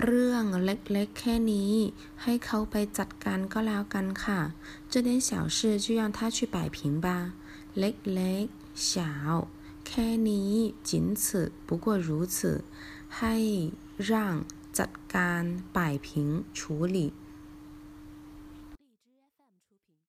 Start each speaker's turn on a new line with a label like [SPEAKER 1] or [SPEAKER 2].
[SPEAKER 1] เรื่องเล็กๆ แค่นี้ ให้เขาไปจัดการก็แล้วกันค่ะ这点小事就让他去摆平吧เล็กๆ小แค่นี้仅此不过如此ให้让จัดการ摆平处理